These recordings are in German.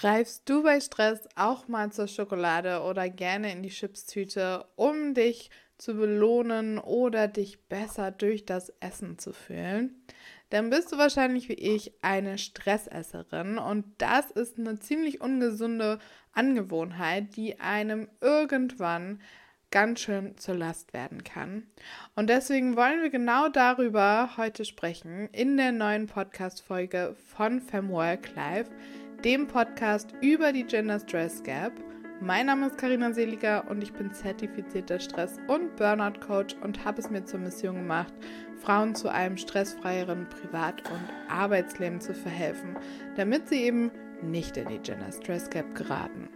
Greifst du bei Stress auch mal zur Schokolade oder gerne in die Chipstüte, um dich zu belohnen oder dich besser durch das Essen zu fühlen? Dann bist du wahrscheinlich wie ich eine Stressesserin und das ist eine ziemlich ungesunde Angewohnheit, die einem irgendwann ganz schön zur Last werden kann. Und deswegen wollen wir genau darüber heute sprechen in der neuen Podcast-Folge von Femwork Live dem Podcast über die Gender Stress Gap. Mein Name ist Karina Seliger und ich bin zertifizierter Stress- und Burnout-Coach und habe es mir zur Mission gemacht, Frauen zu einem stressfreieren Privat- und Arbeitsleben zu verhelfen, damit sie eben nicht in die Gender Stress Gap geraten.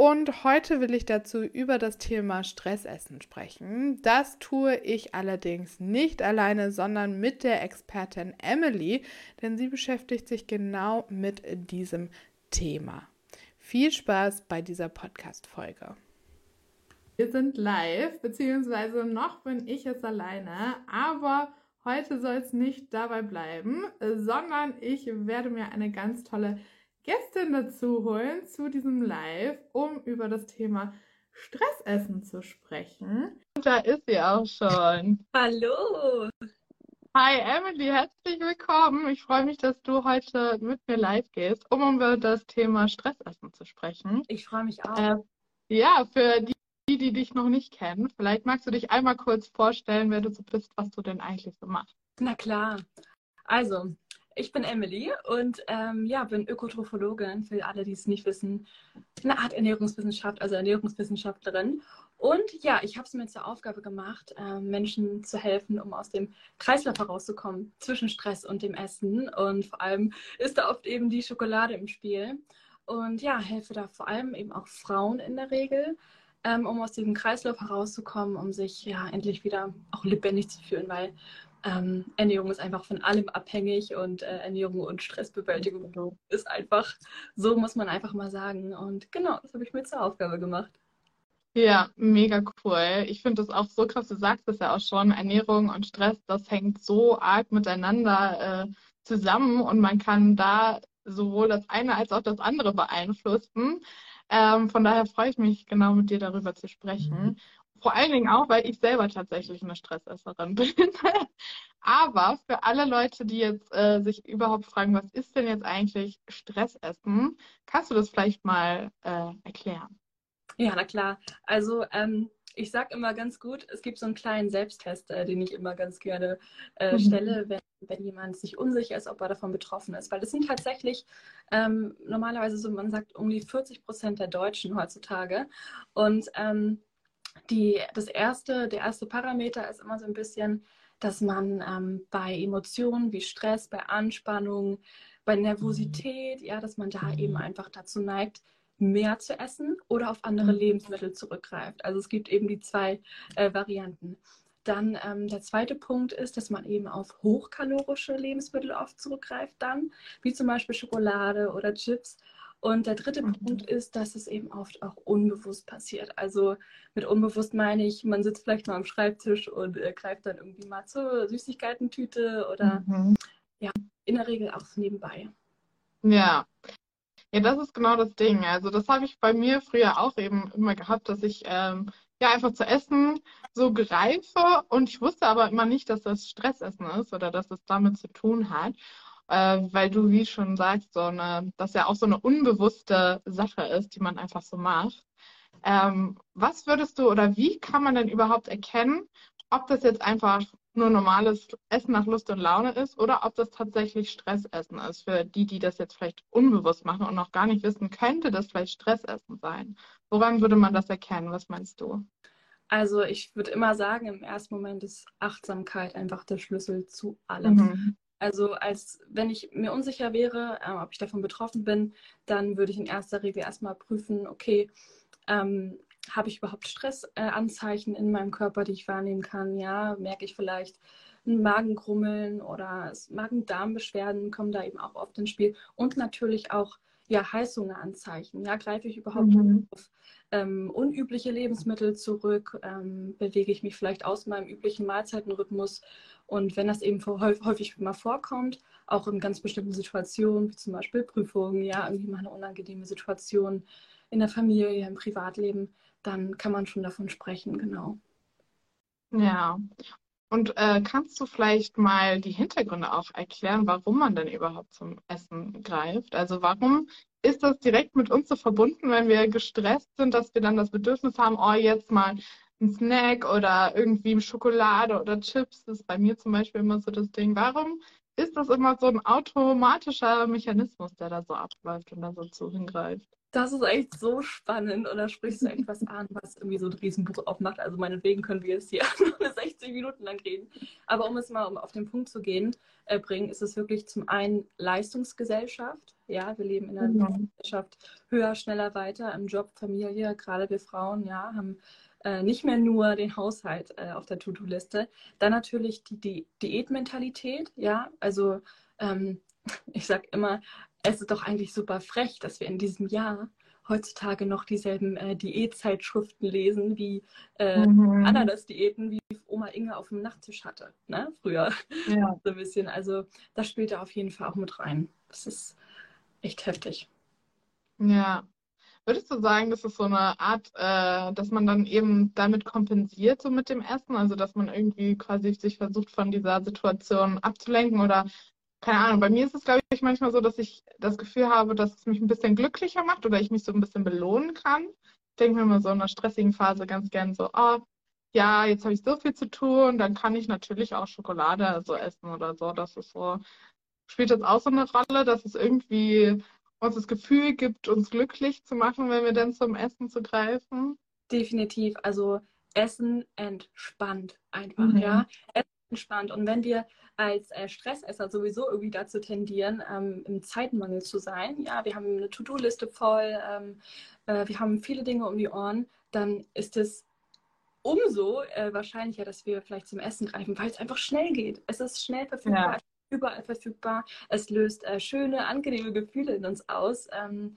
Und heute will ich dazu über das Thema Stressessen sprechen. Das tue ich allerdings nicht alleine, sondern mit der Expertin Emily, denn sie beschäftigt sich genau mit diesem Thema. Viel Spaß bei dieser Podcast-Folge. Wir sind live, beziehungsweise noch bin ich es alleine, aber heute soll es nicht dabei bleiben, sondern ich werde mir eine ganz tolle Gästin dazu holen zu diesem Live, um über das Thema Stressessen zu sprechen. Und da ist sie auch schon. Hallo. Hi Emily, herzlich willkommen. Ich freue mich, dass du heute mit mir live gehst, um über das Thema Stressessen zu sprechen. Ich freue mich auch. Äh, ja, für die, die dich noch nicht kennen, vielleicht magst du dich einmal kurz vorstellen, wer du so bist, was du denn eigentlich so machst. Na klar. Also, ich bin Emily und ähm, ja, bin Ökotrophologin, für alle, die es nicht wissen. Eine Art Ernährungswissenschaft, also Ernährungswissenschaftlerin. Und ja, ich habe es mir zur Aufgabe gemacht, äh, Menschen zu helfen, um aus dem Kreislauf herauszukommen zwischen Stress und dem Essen. Und vor allem ist da oft eben die Schokolade im Spiel. Und ja, helfe da vor allem eben auch Frauen in der Regel, ähm, um aus diesem Kreislauf herauszukommen, um sich ja endlich wieder auch lebendig zu fühlen, weil ähm, Ernährung ist einfach von allem abhängig und äh, Ernährung und Stressbewältigung genau. ist einfach, so muss man einfach mal sagen. Und genau, das habe ich mir zur Aufgabe gemacht. Ja, mega cool. Ich finde das auch so krass, du sagst es ja auch schon, Ernährung und Stress, das hängt so arg miteinander äh, zusammen und man kann da sowohl das eine als auch das andere beeinflussen. Ähm, von daher freue ich mich genau mit dir darüber zu sprechen. Mhm. Vor allen Dingen auch, weil ich selber tatsächlich eine Stressesserin bin. Aber für alle Leute, die jetzt äh, sich überhaupt fragen, was ist denn jetzt eigentlich Stressessen, kannst du das vielleicht mal äh, erklären? Ja, na klar. Also ähm, ich sage immer ganz gut, es gibt so einen kleinen Selbsttest, äh, den ich immer ganz gerne äh, mhm. stelle, wenn, wenn jemand sich unsicher ist, ob er davon betroffen ist. Weil das sind tatsächlich ähm, normalerweise so, man sagt, um die 40 Prozent der Deutschen heutzutage. Und ähm, die, das erste, der erste Parameter ist immer so ein bisschen, dass man ähm, bei Emotionen wie Stress, bei Anspannung, bei Nervosität, ja, dass man da eben einfach dazu neigt, mehr zu essen oder auf andere mhm. Lebensmittel zurückgreift. Also es gibt eben die zwei äh, Varianten. Dann ähm, der zweite Punkt ist, dass man eben auf hochkalorische Lebensmittel oft zurückgreift dann, wie zum Beispiel Schokolade oder Chips. Und der dritte mhm. Punkt ist, dass es eben oft auch unbewusst passiert. Also mit unbewusst meine ich, man sitzt vielleicht mal am Schreibtisch und äh, greift dann irgendwie mal zur Süßigkeitentüte oder mhm. ja, in der Regel auch nebenbei. Ja. Ja, das ist genau das Ding. Also das habe ich bei mir früher auch eben immer gehabt, dass ich ähm, ja einfach zu essen so greife und ich wusste aber immer nicht, dass das Stressessen ist oder dass es damit zu tun hat äh, weil du, wie schon sagst, so eine, das ja auch so eine unbewusste Sache ist, die man einfach so macht. Ähm, was würdest du oder wie kann man denn überhaupt erkennen, ob das jetzt einfach nur normales Essen nach Lust und Laune ist oder ob das tatsächlich Stressessen ist für die, die das jetzt vielleicht unbewusst machen und noch gar nicht wissen, könnte das vielleicht Stressessen sein? Woran würde man das erkennen? Was meinst du? Also ich würde immer sagen, im ersten Moment ist Achtsamkeit einfach der Schlüssel zu allem. Mhm. Also als wenn ich mir unsicher wäre, äh, ob ich davon betroffen bin, dann würde ich in erster Regel erstmal prüfen, okay, ähm, habe ich überhaupt Stressanzeichen äh, in meinem Körper, die ich wahrnehmen kann? Ja, merke ich vielleicht ein Magengrummeln oder Magen-Darm-Beschwerden kommen da eben auch oft ins Spiel. Und natürlich auch ja, Heißhungeranzeichen. Ja, greife ich überhaupt mhm. auf ähm, unübliche Lebensmittel zurück? Ähm, bewege ich mich vielleicht aus meinem üblichen Mahlzeitenrhythmus? Und wenn das eben häufig mal vorkommt, auch in ganz bestimmten Situationen, wie zum Beispiel Prüfungen, ja, irgendwie mal eine unangenehme Situation in der Familie, im Privatleben, dann kann man schon davon sprechen, genau. Ja. Und äh, kannst du vielleicht mal die Hintergründe auch erklären, warum man denn überhaupt zum Essen greift? Also warum ist das direkt mit uns so verbunden, wenn wir gestresst sind, dass wir dann das Bedürfnis haben, oh, jetzt mal ein Snack oder irgendwie Schokolade oder Chips? Das ist bei mir zum Beispiel immer so das Ding. Warum ist das immer so ein automatischer Mechanismus, der da so abläuft und da so zu hingreift? Das ist echt so spannend und da sprichst du etwas an, was irgendwie so ein Riesenbuch aufmacht. Also meinetwegen können wir jetzt hier nur 60 Minuten lang reden. Aber um es mal auf den Punkt zu gehen, äh, bringen, ist es wirklich zum einen Leistungsgesellschaft. Ja, wir leben in einer mhm. Gesellschaft höher, schneller, weiter im Job, Familie. Gerade wir Frauen, ja, haben äh, nicht mehr nur den Haushalt äh, auf der To-Do-Liste. Dann natürlich die, die Diätmentalität, ja, also ähm, ich sag immer, es ist doch eigentlich super frech, dass wir in diesem Jahr heutzutage noch dieselben äh, Diätzeitschriften lesen, wie äh, mhm. Ananas-Diäten, wie Oma Inge auf dem Nachttisch hatte, ne? früher. Ja. so ein bisschen. Also das spielt da auf jeden Fall auch mit rein. Das ist echt heftig. Ja. Würdest du sagen, das ist so eine Art, äh, dass man dann eben damit kompensiert, so mit dem Essen? Also, dass man irgendwie quasi sich versucht, von dieser Situation abzulenken? Oder keine Ahnung, bei mir ist es, glaube ich, manchmal so, dass ich das Gefühl habe, dass es mich ein bisschen glücklicher macht oder ich mich so ein bisschen belohnen kann. Ich denke mir immer so in einer stressigen Phase ganz gern so, oh, ja, jetzt habe ich so viel zu tun, dann kann ich natürlich auch Schokolade so essen oder so. Das ist so, spielt das auch so eine Rolle, dass es irgendwie uns das Gefühl gibt, uns glücklich zu machen, wenn wir dann zum Essen zu greifen? Definitiv. Also Essen entspannt einfach, mhm. ja. Essen entspannt. Und wenn wir als äh, Stressesser sowieso irgendwie dazu tendieren, ähm, im Zeitmangel zu sein. Ja, wir haben eine To-Do-Liste voll, ähm, äh, wir haben viele Dinge um die Ohren, dann ist es umso äh, wahrscheinlicher, dass wir vielleicht zum Essen greifen, weil es einfach schnell geht. Es ist schnell verfügbar, ja. Überall verfügbar. Es löst äh, schöne, angenehme Gefühle in uns aus. Ähm,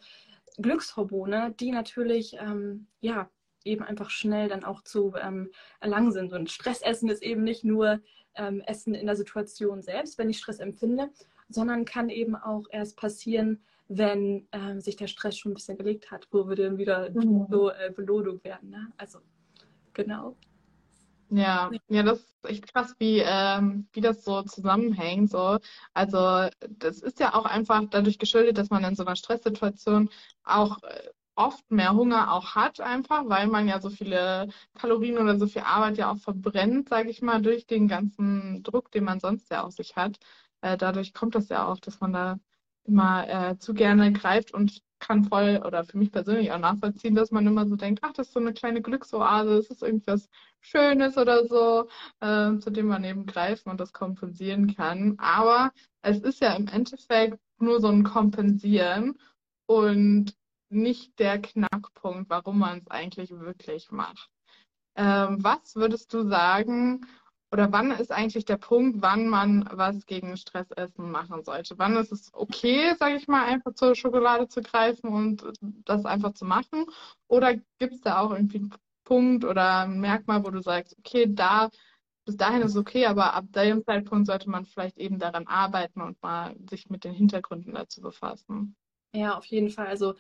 Glückshormone, die natürlich ähm, ja eben einfach schnell dann auch zu ähm, erlangen sind. Und Stressessen ist eben nicht nur ähm, Essen in der Situation selbst, wenn ich Stress empfinde, sondern kann eben auch erst passieren, wenn ähm, sich der Stress schon ein bisschen gelegt hat, wo wir dann wieder mhm. so äh, Belohnung werden. Ne? Also, genau. Ja, ja, das ist echt krass, wie, ähm, wie das so zusammenhängt. So. Also das ist ja auch einfach dadurch geschuldet, dass man in so einer Stresssituation auch äh, oft mehr Hunger auch hat, einfach, weil man ja so viele Kalorien oder so viel Arbeit ja auch verbrennt, sage ich mal, durch den ganzen Druck, den man sonst ja auf sich hat. Äh, dadurch kommt das ja auch, dass man da immer äh, zu gerne greift und kann voll oder für mich persönlich auch nachvollziehen, dass man immer so denkt, ach, das ist so eine kleine Glücksoase, das ist irgendwas Schönes oder so, äh, zu dem man eben greifen und das kompensieren kann. Aber es ist ja im Endeffekt nur so ein Kompensieren und nicht der Knackpunkt, warum man es eigentlich wirklich macht. Ähm, was würdest du sagen, oder wann ist eigentlich der Punkt, wann man was gegen Stressessen machen sollte? Wann ist es okay, sage ich mal, einfach zur Schokolade zu greifen und das einfach zu machen? Oder gibt es da auch irgendwie einen Punkt oder ein Merkmal, wo du sagst, okay, da bis dahin ist es okay, aber ab dem Zeitpunkt sollte man vielleicht eben daran arbeiten und mal sich mit den Hintergründen dazu befassen. Ja, auf jeden Fall. Also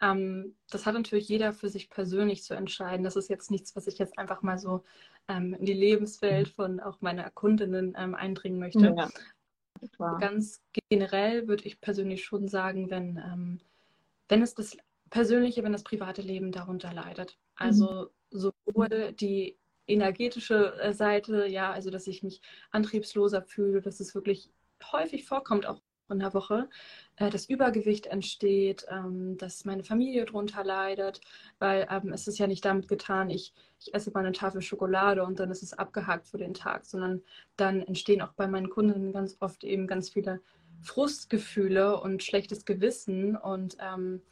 ähm, das hat natürlich jeder für sich persönlich zu entscheiden. Das ist jetzt nichts, was ich jetzt einfach mal so ähm, in die Lebenswelt von auch meiner Kundinnen ähm, eindringen möchte. Ja, Ganz generell würde ich persönlich schon sagen, wenn, ähm, wenn es das persönliche, wenn das private Leben darunter leidet. Also mhm. sowohl die energetische äh, Seite, ja, also dass ich mich antriebsloser fühle, dass es wirklich häufig vorkommt, auch in der Woche, äh, das Übergewicht entsteht, ähm, dass meine Familie darunter leidet, weil ähm, es ist ja nicht damit getan, ich, ich esse mal eine Tafel Schokolade und dann ist es abgehakt für den Tag, sondern dann entstehen auch bei meinen Kunden ganz oft eben ganz viele Frustgefühle und schlechtes Gewissen und ähm,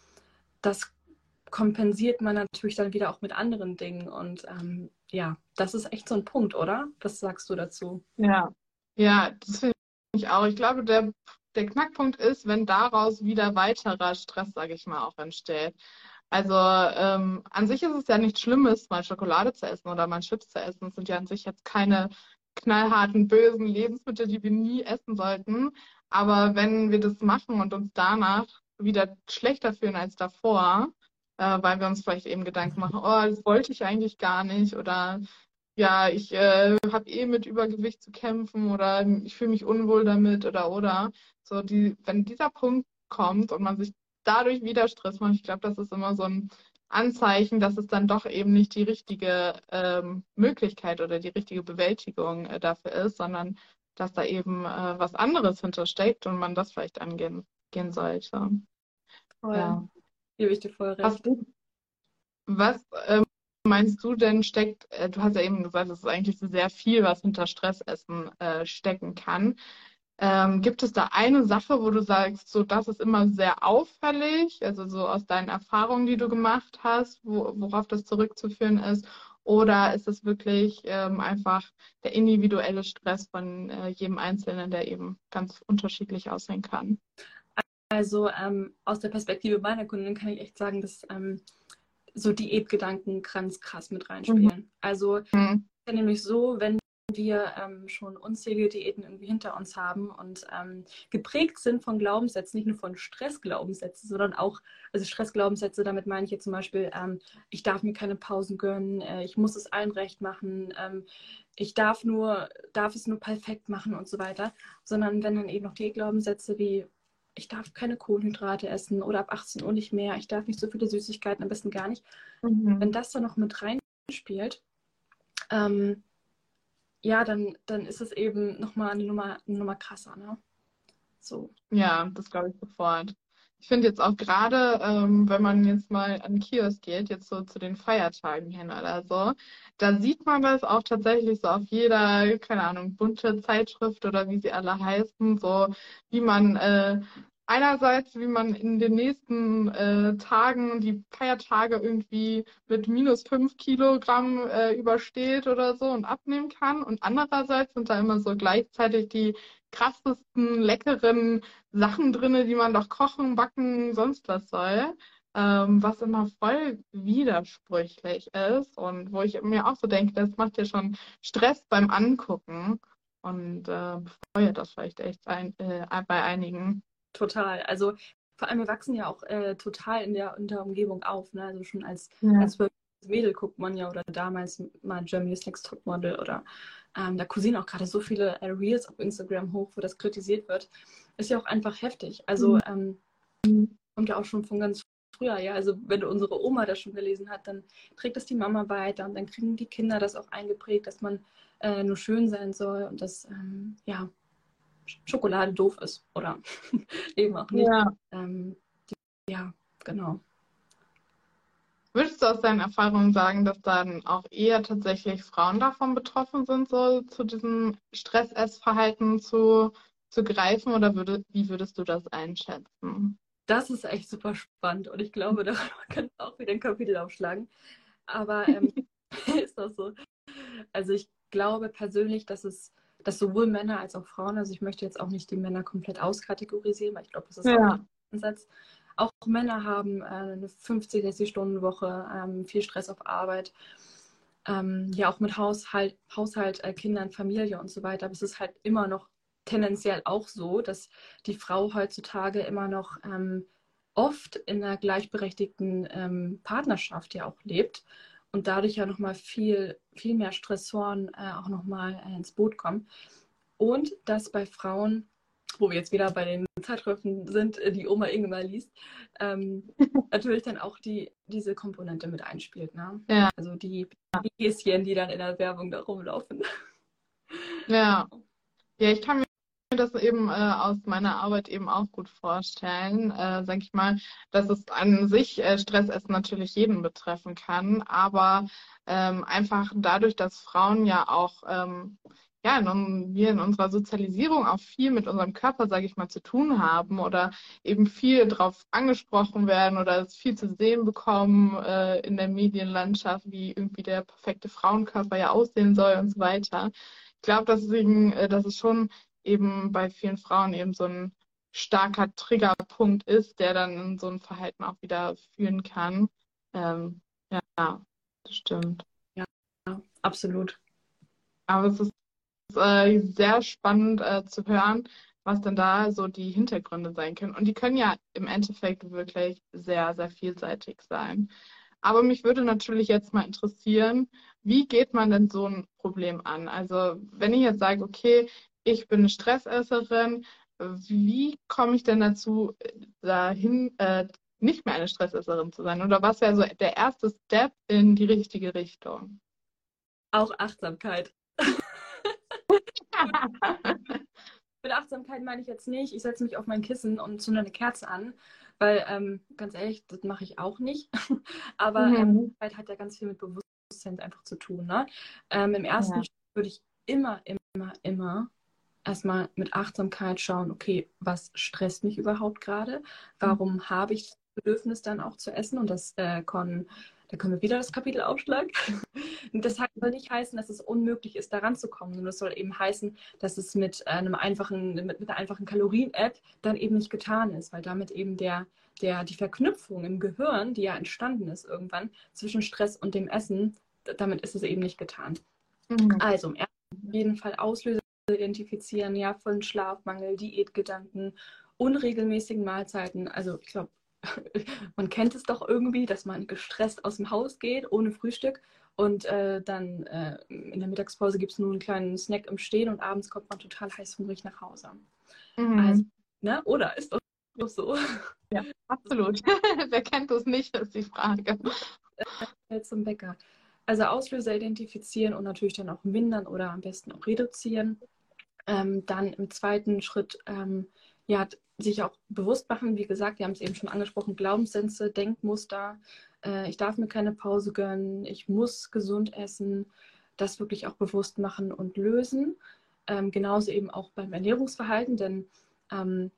das kompensiert man natürlich dann wieder auch mit anderen Dingen und ähm, ja, das ist echt so ein Punkt, oder? Was sagst du dazu? Ja, ja, das finde ich auch. Ich glaube, der der Knackpunkt ist, wenn daraus wieder weiterer Stress, sage ich mal, auch entsteht. Also ähm, an sich ist es ja nichts Schlimmes, mal Schokolade zu essen oder mal Chips zu essen. Es sind ja an sich jetzt keine knallharten, bösen Lebensmittel, die wir nie essen sollten. Aber wenn wir das machen und uns danach wieder schlechter fühlen als davor, äh, weil wir uns vielleicht eben Gedanken machen, oh, das wollte ich eigentlich gar nicht oder ja, ich äh, habe eh mit Übergewicht zu kämpfen oder ich fühle mich unwohl damit oder oder. So die, wenn dieser Punkt kommt und man sich dadurch wieder Stress macht, ich glaube, das ist immer so ein Anzeichen, dass es dann doch eben nicht die richtige ähm, Möglichkeit oder die richtige Bewältigung äh, dafür ist, sondern dass da eben äh, was anderes hintersteckt und man das vielleicht angehen gehen sollte. Voll. Ja. Gebe ich dir voll recht. Was, was ähm, meinst du denn steckt, äh, du hast ja eben gesagt, es ist eigentlich sehr viel, was hinter Stressessen äh, stecken kann. Ähm, gibt es da eine Sache, wo du sagst, so das ist immer sehr auffällig, also so aus deinen Erfahrungen, die du gemacht hast, wo, worauf das zurückzuführen ist? Oder ist es wirklich ähm, einfach der individuelle Stress von äh, jedem Einzelnen, der eben ganz unterschiedlich aussehen kann? Also ähm, aus der Perspektive meiner Kundin kann ich echt sagen, dass ähm, so Diätgedanken ganz krass mit reinspielen. Mhm. Also mhm. ist nämlich so, wenn wir ähm, schon unzählige Diäten irgendwie hinter uns haben und ähm, geprägt sind von Glaubenssätzen, nicht nur von Stressglaubenssätzen, sondern auch, also Stressglaubenssätze, damit meine ich jetzt zum Beispiel, ähm, ich darf mir keine Pausen gönnen, äh, ich muss es allen recht machen, ähm, ich darf nur, darf es nur perfekt machen und so weiter, sondern wenn dann eben noch die Glaubenssätze wie ich darf keine Kohlenhydrate essen oder ab 18 Uhr nicht mehr, ich darf nicht so viele Süßigkeiten, am besten gar nicht. Mhm. Wenn das da noch mit reinspielt, ähm, ja, dann, dann ist es eben nochmal eine Nummer, eine Nummer krasser, ne? So. Ja, das glaube ich sofort. Ich finde jetzt auch gerade, ähm, wenn man jetzt mal an Kiosk geht, jetzt so zu den Feiertagen hin oder so, da sieht man das auch tatsächlich so auf jeder, keine Ahnung, bunte Zeitschrift oder wie sie alle heißen, so wie man äh, einerseits, wie man in den nächsten äh, Tagen die Feiertage irgendwie mit minus fünf Kilogramm äh, übersteht oder so und abnehmen kann. Und andererseits sind da immer so gleichzeitig die krassesten, leckeren Sachen drin, die man doch kochen, backen, sonst was soll. Ähm, was immer voll widersprüchlich ist und wo ich mir auch so denke, das macht ja schon Stress beim Angucken und äh, befeuert das vielleicht echt ein, äh, bei einigen. Total. Also vor allem, wir wachsen ja auch äh, total in der, in der Umgebung auf. Ne? Also schon als, ja. als Mädel guckt man ja oder damals mal Germany's Next Topmodel oder ähm, da kursieren auch gerade so viele äh, Reels auf Instagram hoch, wo das kritisiert wird. Ist ja auch einfach heftig. Also mhm. ähm, kommt ja auch schon von ganz früher, ja. Also wenn unsere Oma das schon gelesen hat, dann trägt das die Mama weiter und dann kriegen die Kinder das auch eingeprägt, dass man äh, nur schön sein soll und dass ähm, ja Schokolade doof ist oder eben auch nicht. Ja. Ähm, die, ja, genau. Würdest du aus deinen Erfahrungen sagen, dass dann auch eher tatsächlich Frauen davon betroffen sind, so zu diesem Stressessverhalten zu, zu greifen oder würde, wie würdest du das einschätzen? Das ist echt super spannend und ich glaube, da kann auch wieder ein Kapitel aufschlagen. Aber ähm, ist das so? Also ich glaube persönlich, dass es dass sowohl Männer als auch Frauen, also ich möchte jetzt auch nicht die Männer komplett auskategorisieren, weil ich glaube, das ist ja. auch ein Ansatz. Auch Männer haben äh, eine 50, 60 Stunden Woche, ähm, viel Stress auf Arbeit, ähm, ja auch mit Haushalt, Haushalt äh, Kindern, Familie und so weiter. Aber es ist halt immer noch tendenziell auch so, dass die Frau heutzutage immer noch ähm, oft in einer gleichberechtigten Partnerschaft ja auch lebt und dadurch ja nochmal viel, viel mehr Stressoren äh, auch nochmal äh, ins Boot kommen. Und dass bei Frauen, wo wir jetzt wieder bei den Zeitschriften sind, äh, die Oma Ingemar liest, ähm, natürlich dann auch die, diese Komponente mit einspielt. Ne? Ja. Also die, die Häschen, die dann in der Werbung da rumlaufen. Ja. Ja, ich kann mir das eben äh, aus meiner Arbeit eben auch gut vorstellen, äh, sage ich mal, dass es an sich äh, Stressessen natürlich jeden betreffen kann, aber ähm, einfach dadurch, dass Frauen ja auch ähm, ja, in, wir in unserer Sozialisierung auch viel mit unserem Körper, sage ich mal, zu tun haben oder eben viel darauf angesprochen werden oder es viel zu sehen bekommen äh, in der Medienlandschaft, wie irgendwie der perfekte Frauenkörper ja aussehen soll und so weiter. Ich glaube, deswegen, äh, dass es schon eben bei vielen Frauen eben so ein starker Triggerpunkt ist, der dann in so ein Verhalten auch wieder führen kann. Ähm, ja, das stimmt. Ja, absolut. Aber es ist äh, sehr spannend äh, zu hören, was denn da so die Hintergründe sein können. Und die können ja im Endeffekt wirklich sehr, sehr vielseitig sein. Aber mich würde natürlich jetzt mal interessieren, wie geht man denn so ein Problem an? Also wenn ich jetzt sage, okay, ich bin eine Stressesserin, wie komme ich denn dazu, dahin, äh, nicht mehr eine Stressesserin zu sein? Oder was wäre so der erste Step in die richtige Richtung? Auch Achtsamkeit. Mit Achtsamkeit meine ich jetzt nicht, ich setze mich auf mein Kissen und zünde eine Kerze an, weil ähm, ganz ehrlich, das mache ich auch nicht. Aber mhm. ähm, hat ja ganz viel mit Bewusstsein einfach zu tun. Ne? Ähm, Im ersten ja. würde ich immer, immer, immer erstmal mit Achtsamkeit schauen, okay, was stresst mich überhaupt gerade? Warum mhm. habe ich das Bedürfnis dann auch zu essen? Und das äh, kann da können wir wieder das Kapitel aufschlagen. das soll nicht heißen, dass es unmöglich ist, da ranzukommen, sondern es soll eben heißen, dass es mit einem einfachen, mit, mit einer einfachen Kalorien-App dann eben nicht getan ist, weil damit eben der, der, die Verknüpfung im Gehirn, die ja entstanden ist irgendwann zwischen Stress und dem Essen, damit ist es eben nicht getan. Mhm. Also im ersten auf jeden Fall Auslöser identifizieren, ja, von Schlafmangel, Diätgedanken, unregelmäßigen Mahlzeiten. Also ich glaube, man kennt es doch irgendwie, dass man gestresst aus dem Haus geht, ohne Frühstück. Und äh, dann äh, in der Mittagspause gibt es nur einen kleinen Snack im Stehen und abends kommt man total heißhungrig nach Hause. Mhm. Also, ne? Oder ist das so? Ja, absolut. Wer kennt das nicht, ist die Frage. Äh, zum Bäcker. Also Auslöser identifizieren und natürlich dann auch mindern oder am besten auch reduzieren. Ähm, dann im zweiten Schritt ähm, ja, sich auch bewusst machen, wie gesagt, wir haben es eben schon angesprochen, Glaubenssätze, Denkmuster, äh, ich darf mir keine Pause gönnen, ich muss gesund essen, das wirklich auch bewusst machen und lösen. Ähm, genauso eben auch beim Ernährungsverhalten, denn ähm,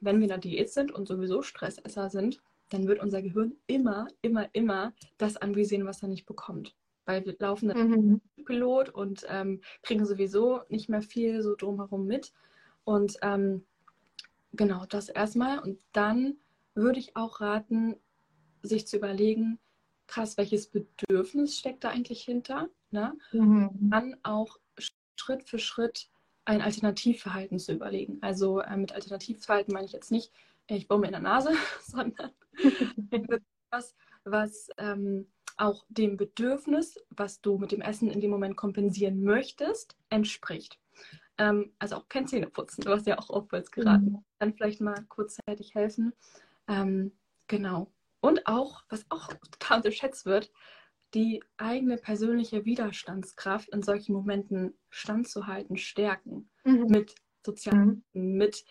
wenn wir in der Diät sind und sowieso Stressesser sind, dann wird unser Gehirn immer, immer, immer das anvisieren, was er nicht bekommt. Weil wir laufen dann mhm. Pilot und ähm, kriegen sowieso nicht mehr viel so drumherum mit. Und ähm, Genau, das erstmal. Und dann würde ich auch raten, sich zu überlegen, krass, welches Bedürfnis steckt da eigentlich hinter? Ne? Mhm. Dann auch Schritt für Schritt ein Alternativverhalten zu überlegen. Also äh, mit Alternativverhalten meine ich jetzt nicht, ich baue mir in der Nase, sondern was, was ähm, auch dem Bedürfnis, was du mit dem Essen in dem Moment kompensieren möchtest, entspricht. Ähm, also auch kein Zähneputzen, du hast ja auch oftmals geraten. Mhm. Dann vielleicht mal kurzzeitig helfen. Ähm, genau. Und auch, was auch total unterschätzt wird, die eigene persönliche Widerstandskraft in solchen Momenten standzuhalten, stärken. Mhm. Mit sozialen, mhm. mit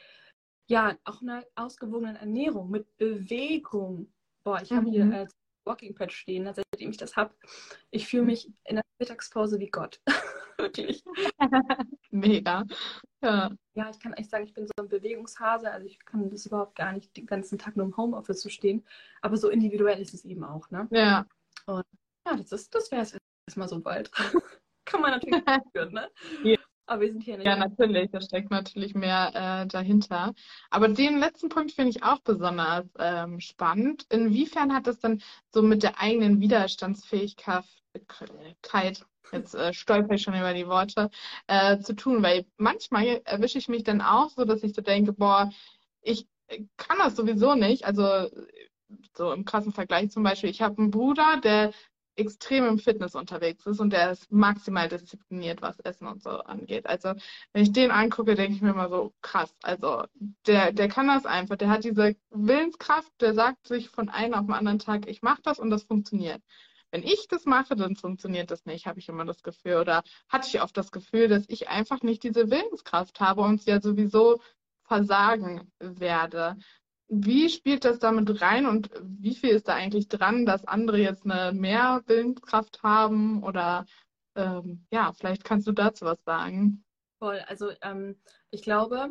ja, auch einer ausgewogenen Ernährung, mit Bewegung. Boah, ich habe hier äh, Walking Pad stehen, seitdem ich das habe. Ich fühle mich in der Mittagspause wie Gott. Wirklich. Mega. Ja. ja, ich kann echt sagen, ich bin so ein Bewegungshase. Also ich kann das überhaupt gar nicht, den ganzen Tag nur im Homeoffice zu stehen. Aber so individuell ist es eben auch, ne? Ja. Und ja, das das wäre es erstmal so bald. kann man natürlich führen, ne? Ja. Aber wir sind hier nicht. Ja, natürlich, da steckt natürlich mehr äh, dahinter. Aber den letzten Punkt finde ich auch besonders ähm, spannend. Inwiefern hat das dann so mit der eigenen Widerstandsfähigkeit, jetzt äh, stolper ich schon über die Worte, äh, zu tun? Weil manchmal erwische ich mich dann auch so, dass ich so denke, boah, ich kann das sowieso nicht. Also so im krassen Vergleich zum Beispiel, ich habe einen Bruder, der extrem im Fitness unterwegs ist und der ist maximal diszipliniert, was Essen und so angeht. Also wenn ich den angucke, denke ich mir immer so, krass. Also der, der kann das einfach. Der hat diese Willenskraft, der sagt sich von einem auf den anderen Tag, ich mache das und das funktioniert. Wenn ich das mache, dann funktioniert das nicht, habe ich immer das Gefühl. Oder hatte ich oft das Gefühl, dass ich einfach nicht diese Willenskraft habe und ja sowieso versagen werde. Wie spielt das damit rein und wie viel ist da eigentlich dran, dass andere jetzt eine mehr Willenskraft haben? Oder ähm, ja, vielleicht kannst du dazu was sagen. Voll, also ähm, ich glaube,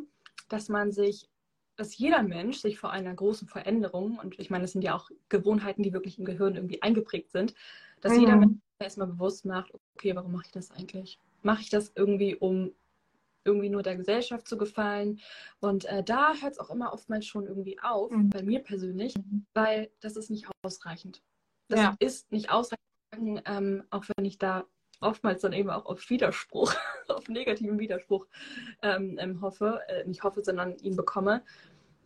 dass man sich, dass jeder Mensch sich vor einer großen Veränderung, und ich meine, das sind ja auch Gewohnheiten, die wirklich im Gehirn irgendwie eingeprägt sind, dass mhm. jeder Mensch erstmal bewusst macht, okay, warum mache ich das eigentlich? Mache ich das irgendwie, um irgendwie nur der Gesellschaft zu gefallen. Und äh, da hört es auch immer oftmals schon irgendwie auf, mhm. bei mir persönlich, weil das ist nicht ausreichend. Das ja. ist nicht ausreichend, ähm, auch wenn ich da oftmals dann eben auch auf Widerspruch, auf negativen Widerspruch ähm, ähm, hoffe, äh, nicht hoffe, sondern ihn bekomme,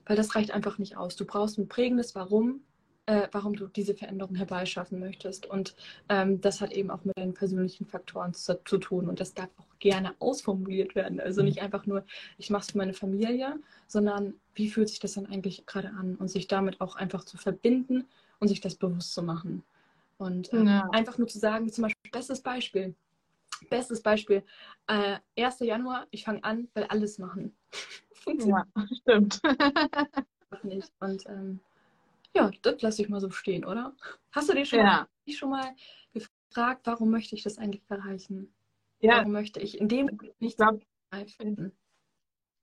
weil das reicht einfach nicht aus. Du brauchst ein prägendes Warum, äh, warum du diese Veränderung herbeischaffen möchtest. Und ähm, das hat eben auch mit deinen persönlichen Faktoren zu, zu, tun. Und das darf auch gerne ausformuliert werden. Also nicht einfach nur, ich mache es für meine Familie, sondern wie fühlt sich das dann eigentlich gerade an? Und sich damit auch einfach zu verbinden und sich das bewusst zu machen. Und äh, ja. einfach nur zu sagen, zum Beispiel, bestes Beispiel, bestes Beispiel, äh, 1. Januar, ich fange an, will alles machen. Funktioniert. Ja, stimmt. nicht. Und ähm, ja, das lasse ich mal so stehen, oder? Hast du dir schon, ja. mal, schon mal gefragt, warum möchte ich das eigentlich erreichen? Ja. Warum möchte ich in dem nicht finden?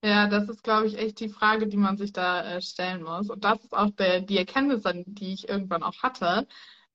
Ja, das ist, glaube ich, echt die Frage, die man sich da äh, stellen muss. Und das ist auch der, die Erkenntnis, die ich irgendwann auch hatte,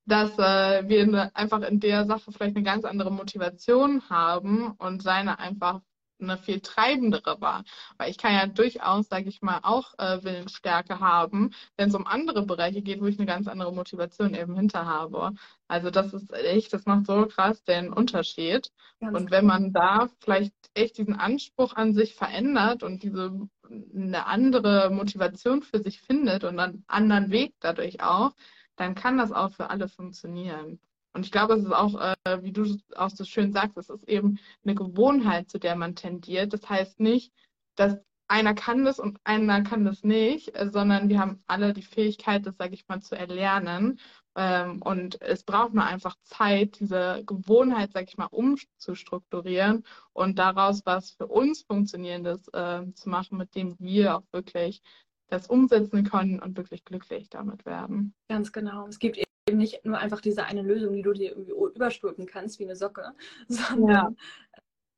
dass äh, wir in, einfach in der Sache vielleicht eine ganz andere Motivation haben und seine einfach eine viel treibendere war. Weil ich kann ja durchaus, sage ich mal, auch äh, Willensstärke haben, wenn es um andere Bereiche geht, wo ich eine ganz andere Motivation eben hinter habe. Also das ist echt, das macht so krass den Unterschied. Ganz und wenn man da vielleicht echt diesen Anspruch an sich verändert und diese eine andere Motivation für sich findet und einen anderen Weg dadurch auch, dann kann das auch für alle funktionieren. Und ich glaube, es ist auch, äh, wie du auch so schön sagst, es ist eben eine Gewohnheit, zu der man tendiert. Das heißt nicht, dass einer kann das und einer kann das nicht, äh, sondern wir haben alle die Fähigkeit, das, sage ich mal, zu erlernen. Ähm, und es braucht nur einfach Zeit, diese Gewohnheit, sage ich mal, umzustrukturieren und daraus was für uns Funktionierendes äh, zu machen, mit dem wir auch wirklich das umsetzen können und wirklich glücklich damit werden. Ganz genau. Es gibt eben nicht nur einfach diese eine Lösung, die du dir irgendwie überstülpen kannst wie eine Socke, sondern ja,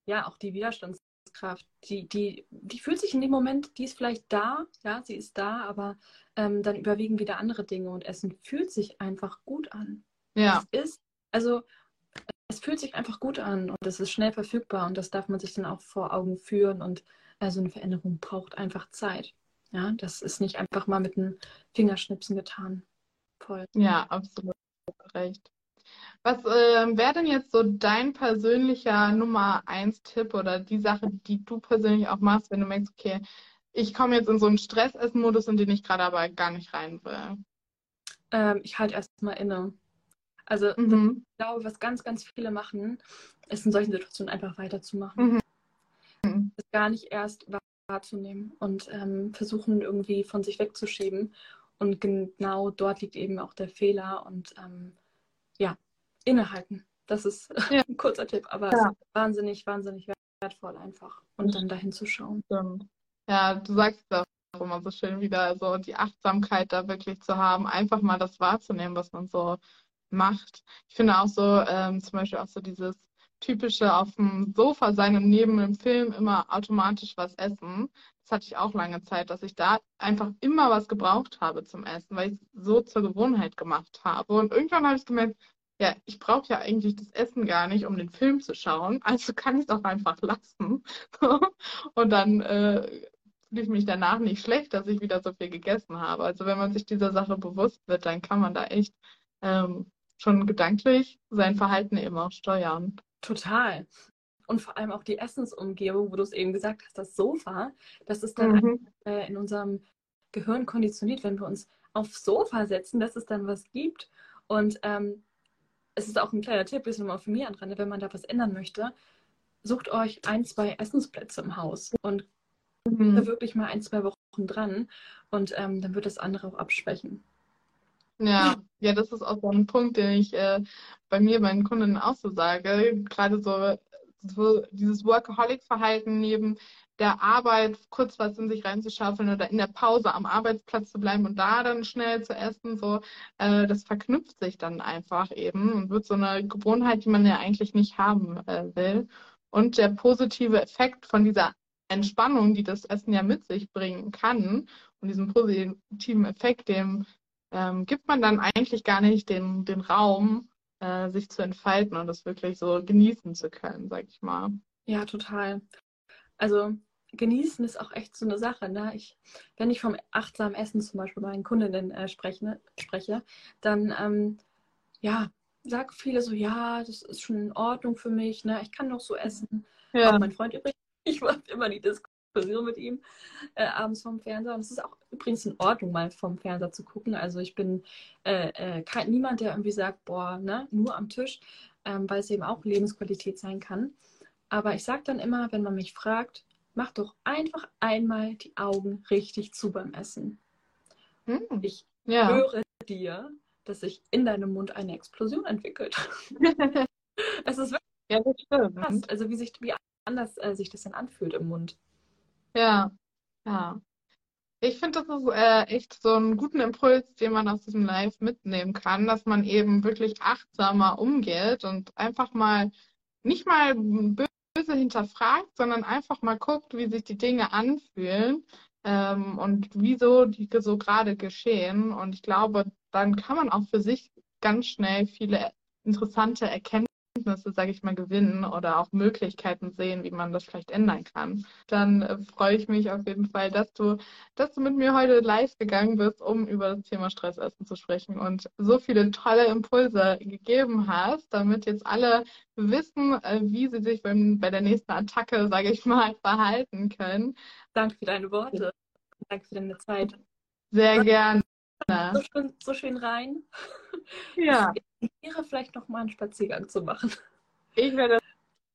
ja auch die Widerstandskraft, die, die, die fühlt sich in dem Moment, die ist vielleicht da, ja, sie ist da, aber ähm, dann überwiegen wieder andere Dinge und Essen fühlt sich einfach gut an. Ja. Es ist, also es fühlt sich einfach gut an und es ist schnell verfügbar und das darf man sich dann auch vor Augen führen und äh, so eine Veränderung braucht einfach Zeit. Ja, das ist nicht einfach mal mit einem Fingerschnipsen getan. Voll. Ja, absolut recht. Was äh, wäre denn jetzt so dein persönlicher Nummer eins Tipp oder die Sache, die du persönlich auch machst, wenn du merkst, okay, ich komme jetzt in so einen Stressessen-Modus, in den ich gerade aber gar nicht rein will? Ähm, ich halte erstmal inne. Also mhm. ich glaube, was ganz, ganz viele machen, ist in solchen Situationen einfach weiterzumachen. Mhm. Ist gar nicht erst wahrzunehmen und ähm, versuchen irgendwie von sich wegzuschieben und genau dort liegt eben auch der Fehler und ähm, ja, innehalten. Das ist ja. ein kurzer Tipp, aber ja. wahnsinnig, wahnsinnig wertvoll einfach und dann dahin zu schauen. Ja, du sagst das auch immer so schön wieder, so die Achtsamkeit da wirklich zu haben, einfach mal das wahrzunehmen, was man so macht. Ich finde auch so, ähm, zum Beispiel auch so dieses typische auf dem Sofa sein und neben dem Film immer automatisch was essen das hatte ich auch lange Zeit, dass ich da einfach immer was gebraucht habe zum Essen, weil ich es so zur Gewohnheit gemacht habe. Und irgendwann habe ich gemerkt, ja, ich brauche ja eigentlich das Essen gar nicht, um den Film zu schauen, also kann ich es auch einfach lassen. Und dann äh, ich mich danach nicht schlecht, dass ich wieder so viel gegessen habe. Also wenn man sich dieser Sache bewusst wird, dann kann man da echt ähm, schon gedanklich sein Verhalten eben auch steuern. Total und vor allem auch die Essensumgebung, wo du es eben gesagt hast, das Sofa, das ist dann mhm. äh, in unserem Gehirn konditioniert, wenn wir uns aufs Sofa setzen, dass es dann was gibt. Und ähm, es ist auch ein kleiner Tipp, ist nochmal für mich an wenn man da was ändern möchte, sucht euch ein, zwei Essensplätze im Haus und mhm. wirklich mal ein, zwei Wochen dran und ähm, dann wird das andere auch abschwächen. Ja, ja, das ist auch so ein Punkt, den ich äh, bei mir, meinen Kunden auch so sage. Gerade so so dieses Workaholic-Verhalten neben der Arbeit kurz was in sich reinzuschaufeln oder in der Pause am Arbeitsplatz zu bleiben und da dann schnell zu essen, so, äh, das verknüpft sich dann einfach eben und wird so eine Gewohnheit, die man ja eigentlich nicht haben äh, will. Und der positive Effekt von dieser Entspannung, die das Essen ja mit sich bringen kann und diesem positiven Effekt, dem ähm, gibt man dann eigentlich gar nicht den, den Raum, äh, sich zu entfalten und das wirklich so genießen zu können, sag ich mal. Ja, total. Also genießen ist auch echt so eine Sache. Ne? Ich, wenn ich vom achtsamen Essen zum Beispiel bei meinen Kundinnen äh, spreche, spreche, dann ähm, ja, sagen viele so, ja, das ist schon in Ordnung für mich, ne? Ich kann doch so essen. Ja. Auch mein Freund übrigens, ich mache immer die Diskussion mit ihm äh, abends vom Fernseher. Und es ist auch übrigens in Ordnung, mal vom Fernseher zu gucken. Also ich bin äh, äh, kein, niemand, der irgendwie sagt, boah, ne, nur am Tisch, ähm, weil es eben auch Lebensqualität sein kann. Aber ich sage dann immer, wenn man mich fragt, mach doch einfach einmal die Augen richtig zu beim Essen. Hm. Ich Ja. höre dir, dass sich in deinem Mund eine Explosion entwickelt. es ist wirklich Ja, das stimmt. krass, also wie sich wie anders äh, sich das dann anfühlt im Mund. Ja, ja. Ich finde, das ist äh, echt so einen guten Impuls, den man aus diesem Live mitnehmen kann, dass man eben wirklich achtsamer umgeht und einfach mal nicht mal böse hinterfragt, sondern einfach mal guckt, wie sich die Dinge anfühlen, ähm, und wieso die so gerade geschehen. Und ich glaube, dann kann man auch für sich ganz schnell viele interessante Erkenntnisse, sage ich mal, gewinnen oder auch Möglichkeiten sehen, wie man das vielleicht ändern kann. Dann äh, freue ich mich auf jeden Fall, dass du, dass du mit mir heute live gegangen bist, um über das Thema Stressessen zu sprechen und so viele tolle Impulse gegeben hast, damit jetzt alle wissen, äh, wie sie sich beim, bei der nächsten Attacke, sage ich mal, verhalten können. Danke für deine Worte. Danke für deine Zeit. Sehr gerne. So schön, so schön rein. Ja. Ich wäre vielleicht noch mal einen Spaziergang zu machen. Ich werde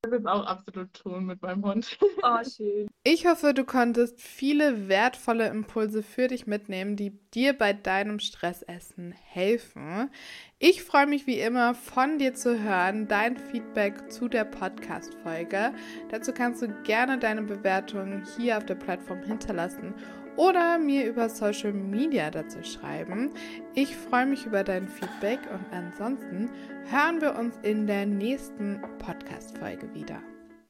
das jetzt auch absolut tun mit meinem Hund. Oh, schön. Ich hoffe, du konntest viele wertvolle Impulse für dich mitnehmen, die dir bei deinem Stressessen helfen. Ich freue mich wie immer von dir zu hören, dein Feedback zu der Podcast-Folge. Dazu kannst du gerne deine Bewertung hier auf der Plattform hinterlassen oder mir über Social Media dazu schreiben. Ich freue mich über dein Feedback und ansonsten hören wir uns in der nächsten Podcast-Folge wieder.